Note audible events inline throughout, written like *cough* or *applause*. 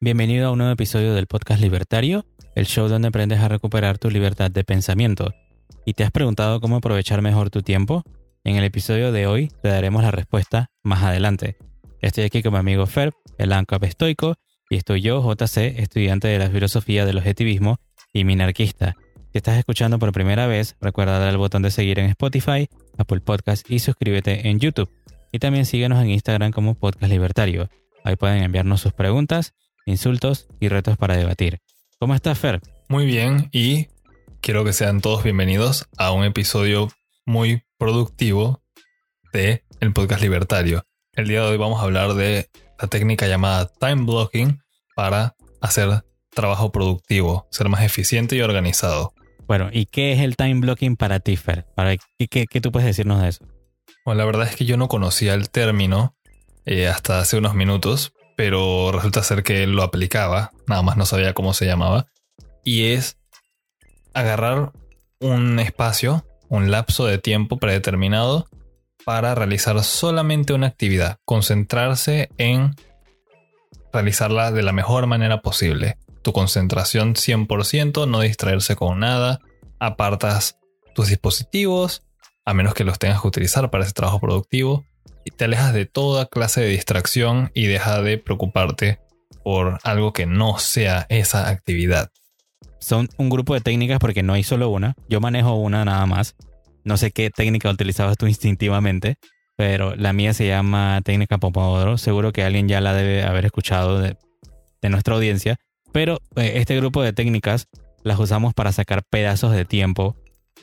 Bienvenido a un nuevo episodio del podcast Libertario, el show donde aprendes a recuperar tu libertad de pensamiento. ¿Y te has preguntado cómo aprovechar mejor tu tiempo? En el episodio de hoy te daremos la respuesta más adelante. Estoy aquí con mi amigo Ferb, el ANCAP estoico, y estoy yo, JC, estudiante de la filosofía del objetivismo y minarquista. Si estás escuchando por primera vez, recuerda dar al botón de seguir en Spotify, Apple Podcast y suscríbete en YouTube. Y también síguenos en Instagram como Podcast Libertario. Ahí pueden enviarnos sus preguntas, insultos y retos para debatir. ¿Cómo estás, Fer? Muy bien y quiero que sean todos bienvenidos a un episodio muy productivo de el Podcast Libertario. El día de hoy vamos a hablar de la técnica llamada time blocking para hacer trabajo productivo, ser más eficiente y organizado. Bueno, ¿y qué es el time blocking para ti, Fer? ¿Para qué, qué, tú puedes decirnos de eso? Bueno, la verdad es que yo no conocía el término eh, hasta hace unos minutos, pero resulta ser que lo aplicaba, nada más no sabía cómo se llamaba, y es agarrar un espacio, un lapso de tiempo predeterminado para realizar solamente una actividad, concentrarse en realizarla de la mejor manera posible. Tu concentración 100%, no distraerse con nada, apartas tus dispositivos, a menos que los tengas que utilizar para ese trabajo productivo, y te alejas de toda clase de distracción y deja de preocuparte por algo que no sea esa actividad. Son un grupo de técnicas porque no hay solo una, yo manejo una nada más. No sé qué técnica utilizabas tú *laughs* instintivamente, pero la mía se llama técnica Pomodoro. Seguro que alguien ya la debe haber escuchado de, nuestra audiencia. Pero eh, este grupo de técnicas las usamos para sacar pedazos de tiempo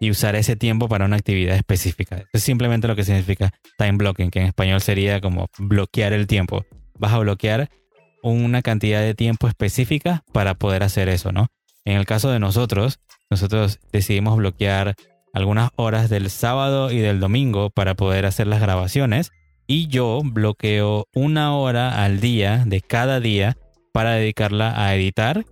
y usar ese tiempo para una actividad específica. es simplemente lo que significa time blocking, que en español sería como bloquear el tiempo. Vas a bloquear una cantidad de tiempo específica para poder hacer eso, ¿no? En el caso de nosotros, nosotros decidimos bloquear algunas horas del sábado y del domingo para poder hacer las grabaciones y yo bloqueo una hora al día de cada día para dedicarla a editar,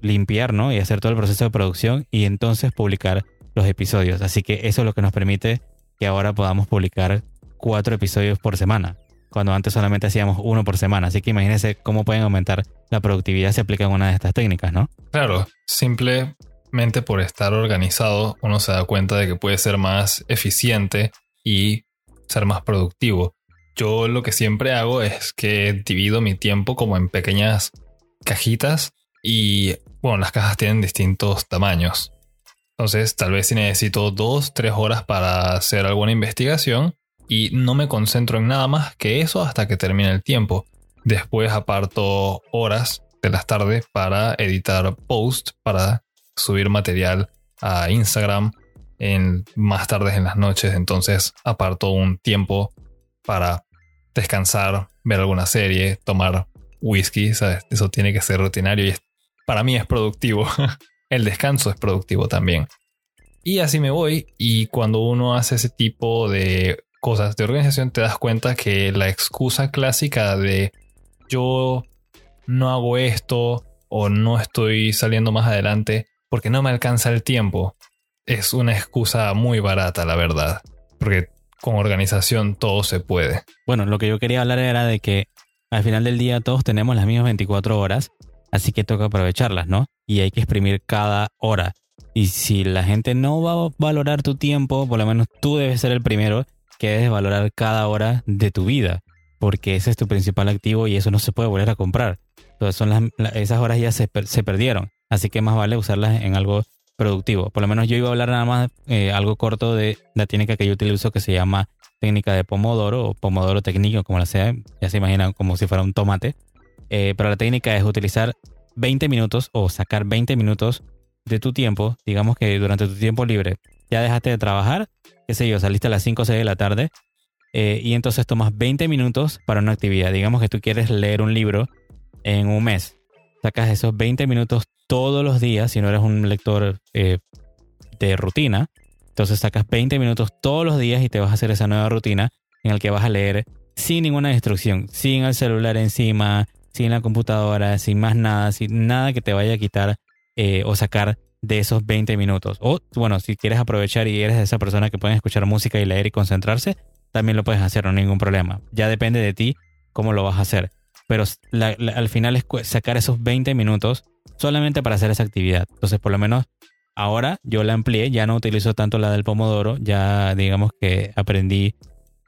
limpiar ¿no? y hacer todo el proceso de producción y entonces publicar los episodios. Así que eso es lo que nos permite que ahora podamos publicar cuatro episodios por semana, cuando antes solamente hacíamos uno por semana. Así que imagínense cómo pueden aumentar la productividad si aplican una de estas técnicas, ¿no? Claro, simple por estar organizado, uno se da cuenta de que puede ser más eficiente y ser más productivo. Yo lo que siempre hago es que divido mi tiempo como en pequeñas cajitas y bueno, las cajas tienen distintos tamaños. Entonces, tal vez si necesito dos, tres horas para hacer alguna investigación y no me concentro en nada más que eso hasta que termine el tiempo. Después aparto horas de las tardes para editar posts, para subir material a Instagram en más tardes en las noches, entonces aparto un tiempo para descansar, ver alguna serie, tomar whisky, Eso tiene que ser rutinario y para mí es productivo. *laughs* El descanso es productivo también. Y así me voy y cuando uno hace ese tipo de cosas de organización te das cuenta que la excusa clásica de yo no hago esto o no estoy saliendo más adelante porque no me alcanza el tiempo. Es una excusa muy barata, la verdad. Porque con organización todo se puede. Bueno, lo que yo quería hablar era de que al final del día todos tenemos las mismas 24 horas, así que toca aprovecharlas, ¿no? Y hay que exprimir cada hora. Y si la gente no va a valorar tu tiempo, por lo menos tú debes ser el primero que debes valorar cada hora de tu vida, porque ese es tu principal activo y eso no se puede volver a comprar. Entonces son esas horas ya se, perdieron. Así que más vale usarlas en algo productivo. Por lo menos yo iba a hablar nada más eh, algo corto de la técnica que yo utilizo que se llama técnica de pomodoro o pomodoro técnico, como la sea. Ya se imaginan como si fuera un tomate. Eh, pero la técnica es utilizar 20 minutos o sacar 20 minutos de tu tiempo. Digamos que durante tu tiempo libre ya dejaste de trabajar, qué sé yo, saliste a las 5 o 6 de la tarde. Eh, y entonces tomas 20 minutos para una actividad. Digamos que tú quieres leer un libro en un mes. Sacas esos 20 minutos todos los días, si no eres un lector eh, de rutina, entonces sacas 20 minutos todos los días y te vas a hacer esa nueva rutina en la que vas a leer sin ninguna instrucción, sin el celular encima, sin la computadora, sin más nada, sin nada que te vaya a quitar eh, o sacar de esos 20 minutos. O bueno, si quieres aprovechar y eres esa persona que puede escuchar música y leer y concentrarse, también lo puedes hacer, no hay ningún problema. Ya depende de ti cómo lo vas a hacer. pero al final es sacar esos 20 minutos solamente para hacer esa actividad. Entonces, por lo menos ahora yo la amplié, ya no utilizo tanto la del pomodoro, ya digamos que aprendí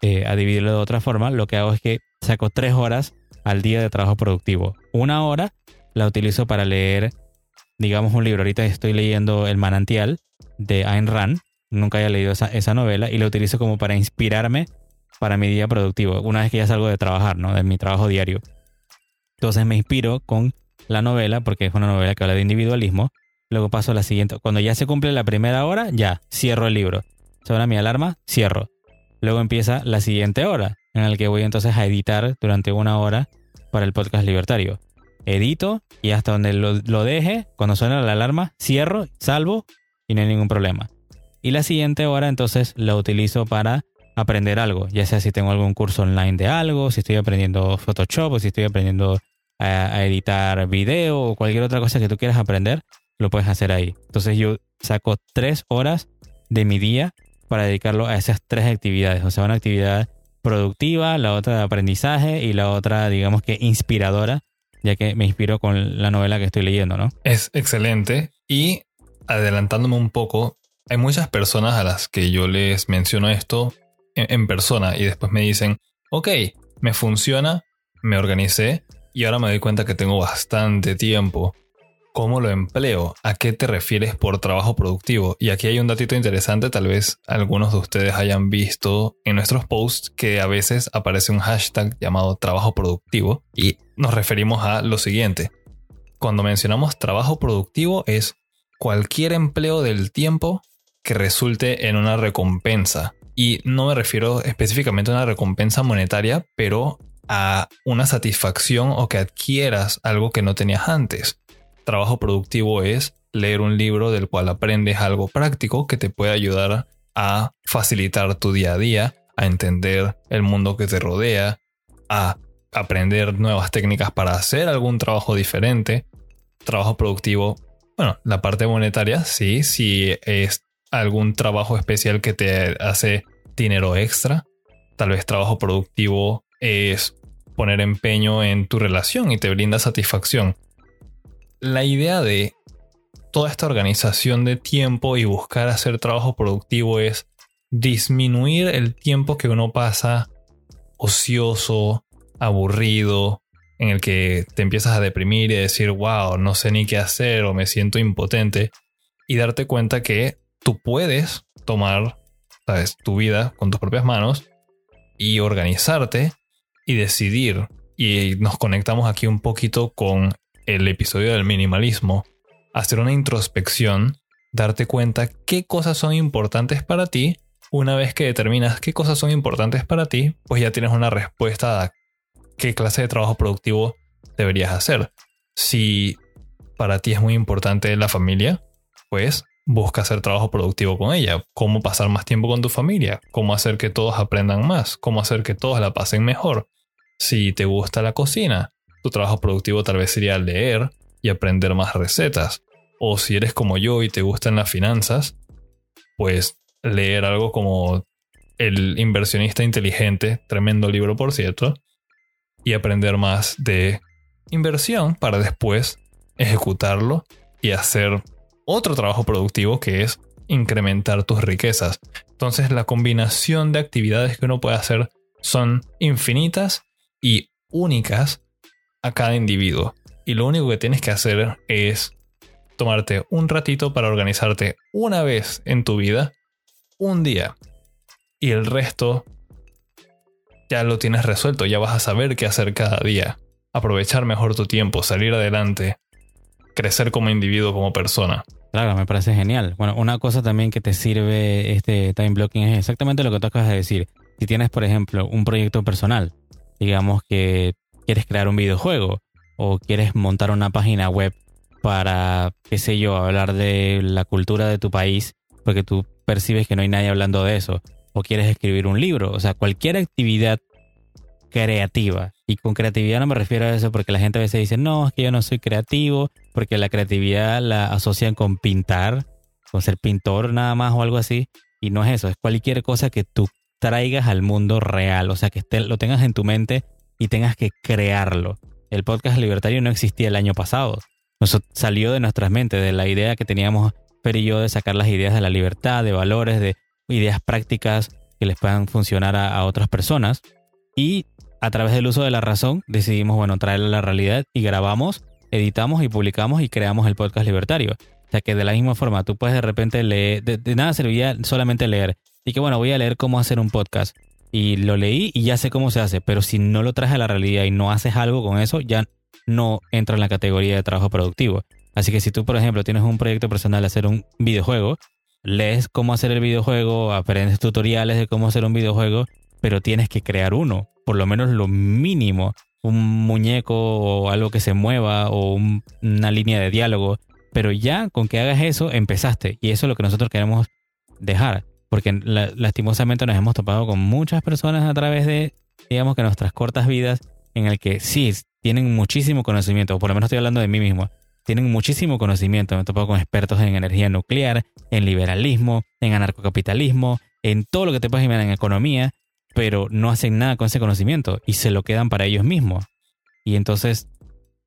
eh, a dividirlo de otra forma. Lo que hago es que saco tres horas al día de trabajo productivo. Una hora la utilizo para leer, digamos, un libro. Ahorita estoy leyendo El manantial de Ayn Rand. Nunca había leído esa, esa novela y la utilizo como para inspirarme para mi día productivo, una vez que ya salgo de trabajar, ¿no? De mi trabajo diario. Entonces me inspiro con la novela, porque es una novela que habla de individualismo. Luego paso a la siguiente. Cuando ya se cumple la primera hora, ya, cierro el libro. Suena mi alarma, cierro. Luego empieza la siguiente hora, en la que voy entonces a editar durante una hora para el podcast libertario. Edito y hasta donde lo, deje, cuando suena la alarma, cierro, salvo y no hay ningún problema. Y la siguiente hora entonces la utilizo para aprender algo, ya sea si tengo algún curso online de algo, si estoy aprendiendo Photoshop o si estoy aprendiendo a, editar video o cualquier otra cosa que tú quieras aprender, lo puedes hacer ahí. Entonces yo saco tres horas de mi día para dedicarlo a esas tres actividades. O sea, una actividad productiva, la otra de aprendizaje y la otra, digamos que inspiradora, ya que me inspiro con la novela que estoy leyendo, ¿no? Es excelente. Y adelantándome un poco, hay muchas personas a las que yo les menciono esto en, persona y después me dicen, ok, me funciona, me organicé y ahora me doy cuenta que tengo bastante tiempo. ¿Cómo lo empleo? ¿A qué te refieres por trabajo productivo? Y aquí hay un datito interesante, tal vez algunos de ustedes hayan visto en nuestros posts que a veces aparece un hashtag llamado trabajo productivo y nos referimos a lo siguiente. Cuando mencionamos trabajo productivo es cualquier empleo del tiempo que resulte en una recompensa, y no me refiero específicamente a una recompensa monetaria, pero a una satisfacción o que adquieras algo que no tenías antes. Trabajo productivo es leer un libro del cual aprendes algo práctico que te puede ayudar a facilitar tu día a día, a entender el mundo que te rodea, a aprender nuevas técnicas para hacer algún trabajo diferente. Trabajo productivo, bueno, la parte monetaria, sí, si es algún trabajo especial que te hace dinero extra. Tal vez trabajo productivo es poner empeño en tu relación y te brinda satisfacción. La idea de toda esta organización de tiempo y buscar hacer trabajo productivo es disminuir el tiempo que uno pasa ocioso, aburrido, en el que te empiezas a deprimir y decir, wow, no sé ni qué hacer o me siento impotente, y darte cuenta que tú puedes tomar, sabes, tu vida con tus propias manos y organizarte y decidir. Y nos conectamos aquí un poquito con el episodio del minimalismo. Hacer una introspección, darte cuenta qué cosas son importantes para ti. Una vez que determinas qué cosas son importantes para ti, pues ya tienes una respuesta a qué clase de trabajo productivo deberías hacer. Si para ti es muy importante la familia, pues busca hacer trabajo productivo con ella, cómo pasar más tiempo con tu familia, cómo hacer que todos aprendan más, cómo hacer que todos la pasen mejor. Si te gusta la cocina, tu trabajo productivo tal vez sería leer y aprender más recetas. O si eres como yo y te gustan las finanzas, pues leer algo como El inversionista inteligente, tremendo libro por cierto, y aprender más de inversión para después ejecutarlo y hacer otro trabajo productivo que es incrementar tus riquezas. Entonces la combinación de actividades que uno puede hacer son infinitas y únicas a cada individuo. Y lo único que tienes que hacer es tomarte un ratito para organizarte una vez en tu vida, un día. Y el resto ya lo tienes resuelto, ya vas a saber qué hacer cada día. Aprovechar mejor tu tiempo, salir adelante, crecer como individuo, como persona. Claro, me parece genial. Bueno, una cosa también que te sirve este time blocking es exactamente lo que tú acabas de decir. Si tienes, por ejemplo, un proyecto personal, digamos que quieres crear un videojuego o quieres montar una página web para, qué sé yo, hablar de la cultura de tu país, porque tú percibes que no hay nadie hablando de eso, o quieres escribir un libro, o sea, cualquier actividad creativa. Y con creatividad no me refiero a eso porque la gente a veces dice, no, es que yo no soy creativo, porque la creatividad la asocian con pintar, con ser pintor nada más o algo así. Y no es eso, es cualquier cosa que tú traigas al mundo real, o sea, que esté, lo tengas en tu mente y tengas que crearlo. el podcast libertario no existía el año pasado. Nos salió de nuestras mentes, de la idea que teníamos Fer y yo de sacar las ideas de la libertad, de valores, de ideas prácticas que les puedan funcionar a, otras personas. Y a través del uso de la razón decidimos, bueno, traerla a la realidad y grabamos, editamos y publicamos y creamos el podcast libertario. O sea que de la misma forma tú puedes de repente leer, de, nada serviría solamente leer. Y que bueno, voy a leer cómo hacer un podcast. Y lo leí y ya sé cómo se hace, pero si no lo traes a la realidad y no haces algo con eso, ya no entra en la categoría de trabajo productivo. Así que si tú, por ejemplo, tienes un proyecto personal de hacer un videojuego, lees cómo hacer el videojuego, aprendes tutoriales de cómo hacer un videojuego, pero tienes que crear uno, por lo menos lo mínimo, un muñeco o algo que se mueva o una línea de diálogo, pero ya con que hagas eso empezaste y eso es lo que nosotros queremos dejar, porque lastimosamente nos hemos topado con muchas personas a través de, digamos que nuestras cortas vidas, en el que sí, tienen muchísimo conocimiento, o por lo menos estoy hablando de mí mismo, tienen muchísimo conocimiento. Me he topado con expertos en energía nuclear, en liberalismo, en anarcocapitalismo, en todo lo que te puedes imaginar en economía, pero no hacen nada con ese conocimiento y se lo quedan para ellos mismos. Y entonces,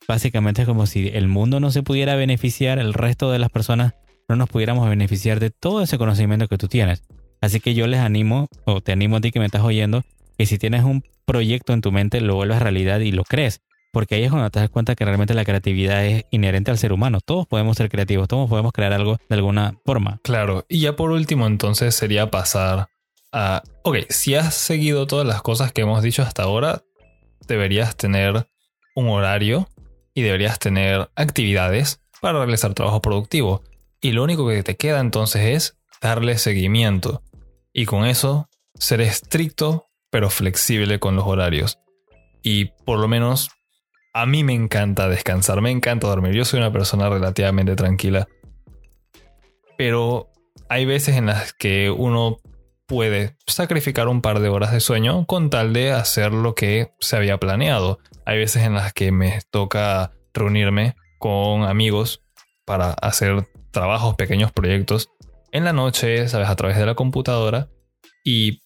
básicamente es como si el mundo no se pudiera beneficiar, el resto de las personas no nos pudiéramos beneficiar de todo ese conocimiento que tú tienes. Así que yo les animo, o te animo a ti que me estás oyendo, que si tienes un proyecto en tu mente, lo vuelvas realidad y lo crees. Porque ahí es cuando te das cuenta que realmente la creatividad es inherente al ser humano. Todos podemos ser creativos, todos podemos crear algo de alguna forma. Claro, y ya por último entonces sería pasar a, ok, si has seguido todas las cosas que hemos dicho hasta ahora, deberías tener un horario y deberías tener actividades para realizar trabajo productivo. Y lo único que te queda entonces es darle seguimiento. Y con eso, ser estricto pero flexible con los horarios. Y por lo menos a mí me encanta descansar, me encanta dormir. Yo soy una persona relativamente tranquila. Pero hay veces en las que uno puede sacrificar un par de horas de sueño con tal de hacer lo que se había planeado. Hay veces en las que me toca reunirme con amigos para hacer trabajos, pequeños proyectos en la noche, sabes, a través de la computadora. Y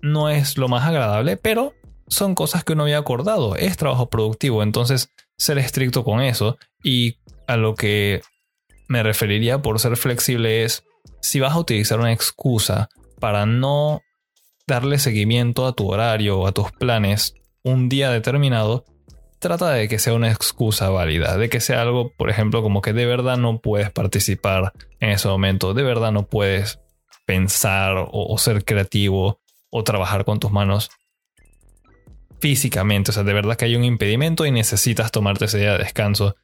no es lo más agradable, pero son cosas que uno había acordado, es trabajo productivo, entonces ser estricto con eso. Y a lo que me referiría por ser flexible es si vas a utilizar una excusa para no darle seguimiento a tu horario o a tus planes un día determinado, trata de que sea una excusa válida, de que sea algo, por ejemplo, como que de verdad no puedes participar en ese momento, de verdad no puedes pensar o, ser creativo o trabajar con tus manos físicamente, o sea, de verdad que hay un impedimento y necesitas tomarte ese día de descanso.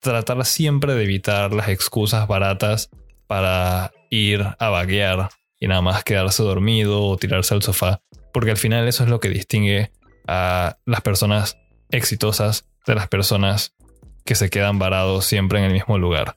Tratar siempre de evitar las excusas baratas para ir a vaguear y nada más quedarse dormido o tirarse al sofá, porque al final eso es lo que distingue a las personas exitosas de las personas que se quedan varados siempre en el mismo lugar.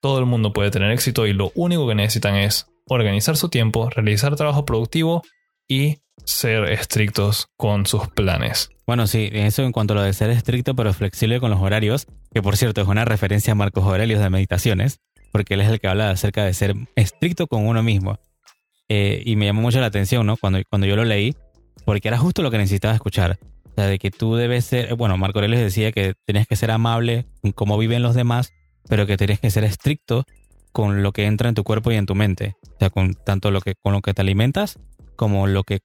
Todo el mundo puede tener éxito y lo único que necesitan es organizar su tiempo, realizar trabajo productivo y ser estrictos con sus planes. Bueno, sí, eso en cuanto a lo de ser estricto pero flexible con los horarios, que por cierto es una referencia a Marcos Aurelius de Meditaciones, porque él es el que habla acerca de ser estricto con uno mismo. Eh, y me llamó mucho la atención, ¿no? Cuando, cuando yo lo leí, porque era justo lo que necesitaba escuchar. O sea, de que tú debes ser, bueno, Marco Aurelius decía que tenías que ser amable con cómo viven los demás, pero que tenías que ser estricto con lo que entra en tu cuerpo y en tu mente. O sea, con tanto lo que, con lo que te alimentas como lo que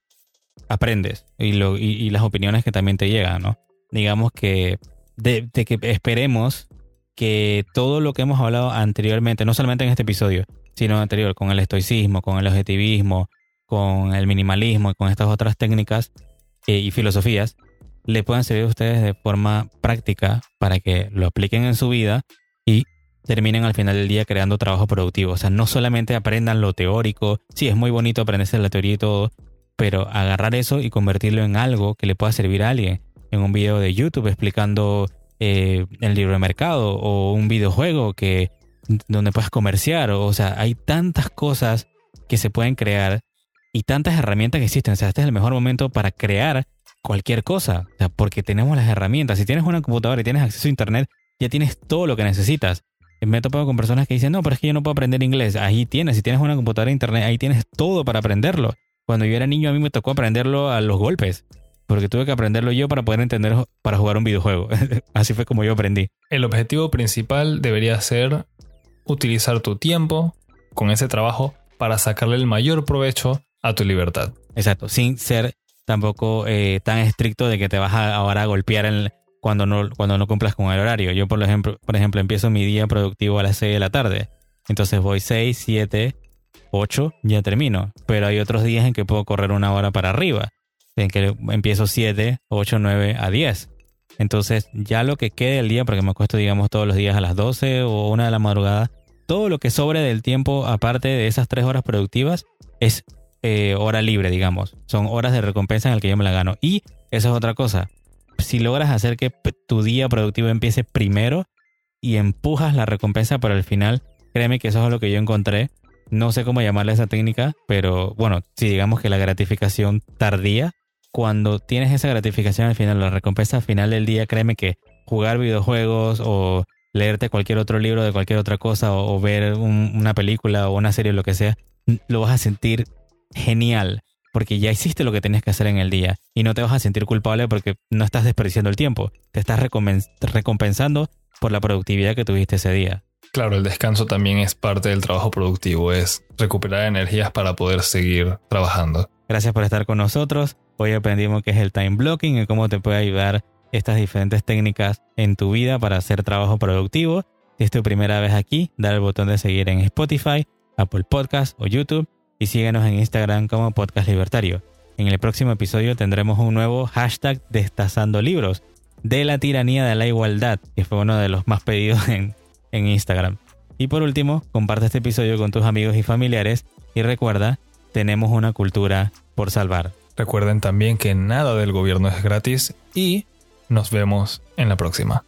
aprendes y, lo, y, las opiniones que también te llegan, ¿no? Digamos que de, que esperemos que todo lo que hemos hablado anteriormente, no solamente en este episodio, sino anterior, con el estoicismo, con el objetivismo, con el minimalismo y con estas otras técnicas eh, y filosofías, le puedan servir a ustedes de forma práctica para que lo apliquen en su vida y terminen al final del día creando trabajo productivo. O sea, no solamente aprendan lo teórico, sí, es muy bonito aprenderse la teoría y todo, pero agarrar eso y convertirlo en algo que le pueda servir a alguien. En un video de YouTube explicando eh, el libro de mercado o un videojuego que, donde puedas comerciar. O sea, hay tantas cosas que se pueden crear y tantas herramientas que existen. O sea, este es el mejor momento para crear cualquier cosa. O sea, porque tenemos las herramientas. Si tienes una computadora y tienes acceso a Internet, ya tienes todo lo que necesitas. Me he topado con personas que dicen, no, pero es que yo no puedo aprender inglés. Ahí tienes, si tienes una computadora de Internet, ahí tienes todo para aprenderlo. Cuando yo era niño a mí me tocó aprenderlo a los golpes. porque tuve que aprenderlo yo para poder entender para jugar un videojuego. *laughs* Así fue como yo aprendí. El objetivo principal debería ser utilizar tu tiempo con ese trabajo para sacarle el mayor provecho a tu libertad. Exacto, sin ser tampoco eh, tan estricto de que te vas a ahora a golpear cuando, no, cuando no cumplas con el horario. Yo, por ejemplo, por ejemplo, empiezo mi día productivo a las 6 de la tarde. Entonces voy 6, 7, 8, ya termino. Pero hay otros días en que puedo correr una hora para arriba. En que empiezo 7, 8, 9 a 10. Entonces ya lo que quede del día, porque me acuesto digamos todos los días a las 12 o 1 de la madrugada, todo lo que sobre del tiempo aparte de esas 3 horas productivas es eh, hora libre, digamos. Son horas de recompensa en el que yo me la gano. Y eso es otra cosa. Si logras hacer que tu día productivo empiece primero y empujas la recompensa para el final, créeme que eso es lo que yo encontré. No sé cómo llamarle esa técnica, pero bueno, si digamos que la gratificación tardía, cuando tienes esa gratificación al final, la recompensa al final del día, créeme que jugar videojuegos o leerte cualquier otro libro de cualquier otra cosa o, ver una película o una serie o lo que sea, lo vas a sentir genial, porque ya hiciste lo que tenías que hacer en el día y no te vas a sentir culpable porque no estás desperdiciando el tiempo, te estás recompensando por la productividad que tuviste ese día. Claro, el descanso también es parte del trabajo productivo, es recuperar energías para poder seguir trabajando. Gracias por estar con nosotros. Hoy aprendimos qué es el time blocking y cómo te puede ayudar estas diferentes técnicas en tu vida para hacer trabajo productivo. Si es tu primera vez aquí, dale el botón de seguir en Spotify, Apple Podcast o YouTube y síguenos en Instagram como Podcast Libertario. En el próximo episodio tendremos un nuevo hashtag destazando libros de la tiranía de la igualdad, que fue uno de los más pedidos en, en Instagram. Y por último, comparte este episodio con tus amigos y familiares y recuerda, tenemos una cultura por salvar. Recuerden también que nada del gobierno es gratis y nos vemos en la próxima.